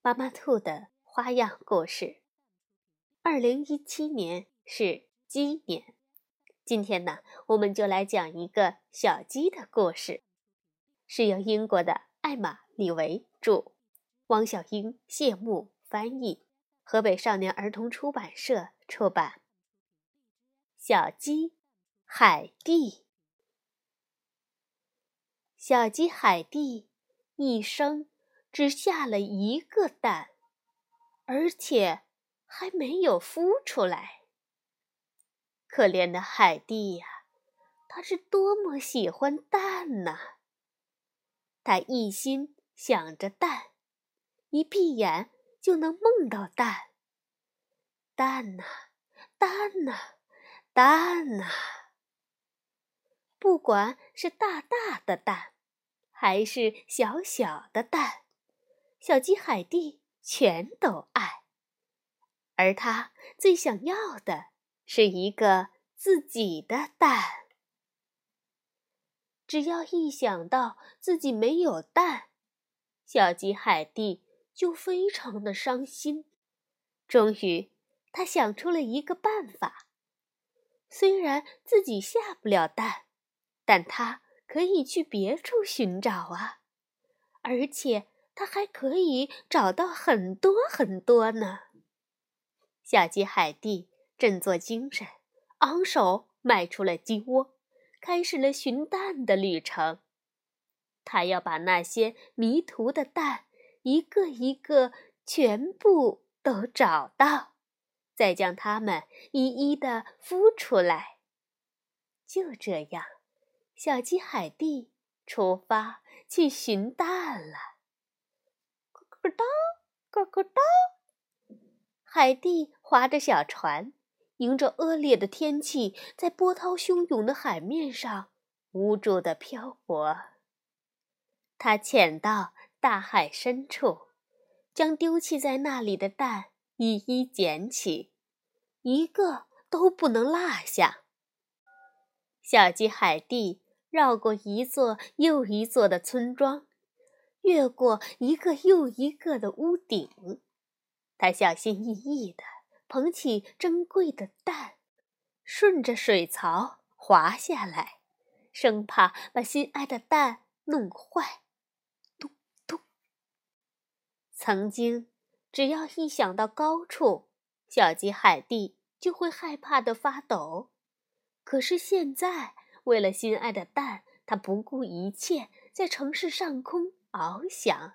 妈妈兔的花样故事。二零一七年是鸡年，今天呢，我们就来讲一个小鸡的故事，是由英国的艾玛·李维著，汪小英、谢幕翻译，河北少年儿童出版社出版。小鸡海蒂，小鸡海蒂一生。只下了一个蛋，而且还没有孵出来。可怜的海蒂呀，它是多么喜欢蛋呐！它一心想着蛋，一闭眼就能梦到蛋。蛋呐，蛋呐，蛋呐！不管是大大的蛋，还是小小的蛋。小鸡海蒂全都爱，而它最想要的是一个自己的蛋。只要一想到自己没有蛋，小鸡海蒂就非常的伤心。终于，他想出了一个办法：虽然自己下不了蛋，但他可以去别处寻找啊，而且。它还可以找到很多很多呢。小鸡海蒂振作精神，昂首迈出了鸡窝，开始了寻蛋的旅程。它要把那些迷途的蛋一个一个全部都找到，再将它们一一的孵出来。就这样，小鸡海蒂出发去寻蛋了。咯哒，咯咯哒！海蒂划着小船，迎着恶劣的天气，在波涛汹涌的海面上无助地漂泊。他潜到大海深处，将丢弃在那里的蛋一一捡起，一个都不能落下。小鸡海蒂绕过一座又一座的村庄。越过一个又一个的屋顶，他小心翼翼地捧起珍贵的蛋，顺着水槽滑下来，生怕把心爱的蛋弄坏。咚咚！曾经，只要一想到高处，小鸡海蒂就会害怕的发抖。可是现在，为了心爱的蛋，他不顾一切，在城市上空。翱翔，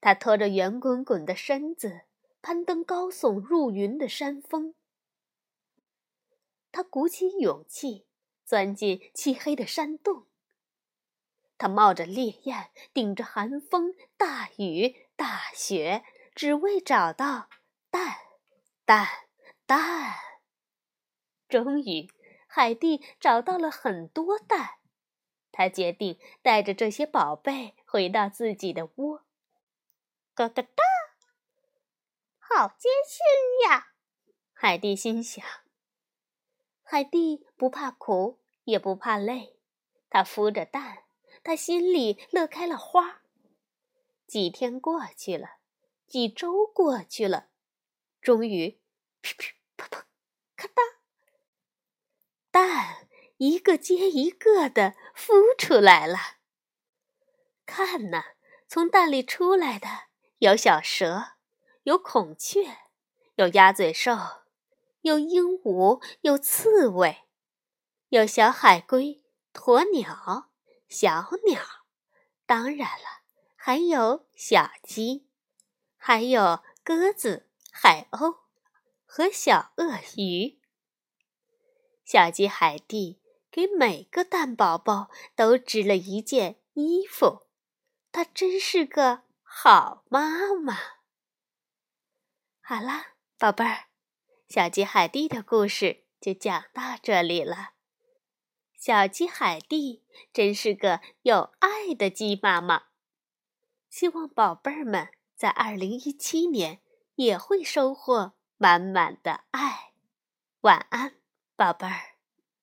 他拖着圆滚滚的身子，攀登高耸入云的山峰。他鼓起勇气，钻进漆黑的山洞。他冒着烈焰，顶着寒风、大雨、大雪，只为找到蛋、蛋、蛋。终于，海蒂找到了很多蛋。他决定带着这些宝贝回到自己的窝。咯咯哒，好艰辛呀！海蒂心想。海蒂不怕苦，也不怕累，他孵着蛋，他心里乐开了花。几天过去了，几周过去了，终于，噼噼啪啪，咔哒，一个接一个的孵出来了。看呐，从蛋里出来的有小蛇，有孔雀，有鸭嘴兽，有鹦鹉，有刺猬，有小海龟、鸵鸟、小鸟，当然了，还有小鸡，还有鸽子、海鸥和小鳄鱼。小鸡海蒂。给每个蛋宝宝都织了一件衣服，她真是个好妈妈。好啦，宝贝儿，小鸡海蒂的故事就讲到这里了。小鸡海蒂真是个有爱的鸡妈妈。希望宝贝儿们在二零一七年也会收获满满的爱。晚安，宝贝儿。